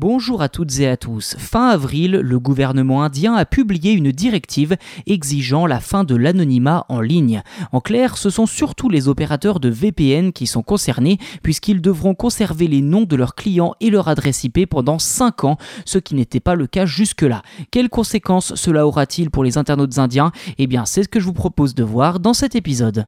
Bonjour à toutes et à tous. Fin avril, le gouvernement indien a publié une directive exigeant la fin de l'anonymat en ligne. En clair, ce sont surtout les opérateurs de VPN qui sont concernés puisqu'ils devront conserver les noms de leurs clients et leur adresse IP pendant 5 ans, ce qui n'était pas le cas jusque-là. Quelles conséquences cela aura-t-il pour les internautes indiens? Eh bien, c'est ce que je vous propose de voir dans cet épisode.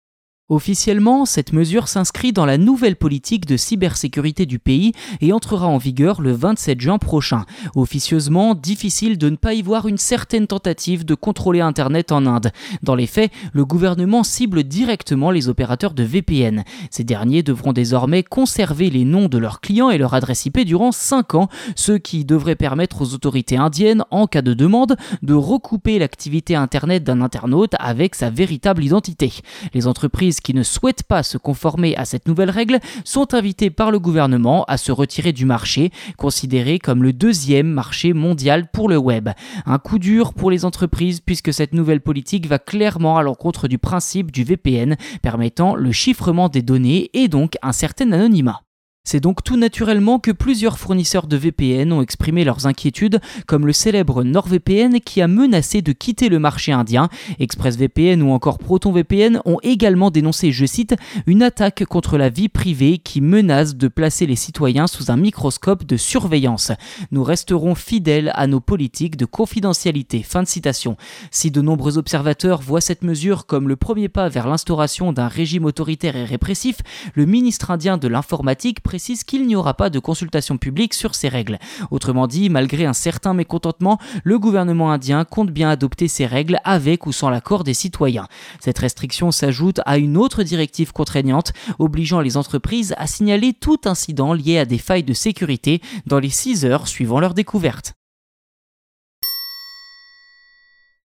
Officiellement, cette mesure s'inscrit dans la nouvelle politique de cybersécurité du pays et entrera en vigueur le 27 juin prochain. Officieusement, difficile de ne pas y voir une certaine tentative de contrôler Internet en Inde. Dans les faits, le gouvernement cible directement les opérateurs de VPN. Ces derniers devront désormais conserver les noms de leurs clients et leur adresse IP durant 5 ans, ce qui devrait permettre aux autorités indiennes, en cas de demande, de recouper l'activité Internet d'un internaute avec sa véritable identité. Les entreprises qui ne souhaitent pas se conformer à cette nouvelle règle sont invités par le gouvernement à se retirer du marché, considéré comme le deuxième marché mondial pour le web. Un coup dur pour les entreprises puisque cette nouvelle politique va clairement à l'encontre du principe du VPN permettant le chiffrement des données et donc un certain anonymat. C'est donc tout naturellement que plusieurs fournisseurs de VPN ont exprimé leurs inquiétudes, comme le célèbre NordVPN qui a menacé de quitter le marché indien. ExpressVPN ou encore ProtonVPN ont également dénoncé, je cite, une attaque contre la vie privée qui menace de placer les citoyens sous un microscope de surveillance. Nous resterons fidèles à nos politiques de confidentialité. Fin de citation. Si de nombreux observateurs voient cette mesure comme le premier pas vers l'instauration d'un régime autoritaire et répressif, le ministre indien de l'informatique précise qu'il n'y aura pas de consultation publique sur ces règles. Autrement dit, malgré un certain mécontentement, le gouvernement indien compte bien adopter ces règles avec ou sans l'accord des citoyens. Cette restriction s'ajoute à une autre directive contraignante obligeant les entreprises à signaler tout incident lié à des failles de sécurité dans les 6 heures suivant leur découverte.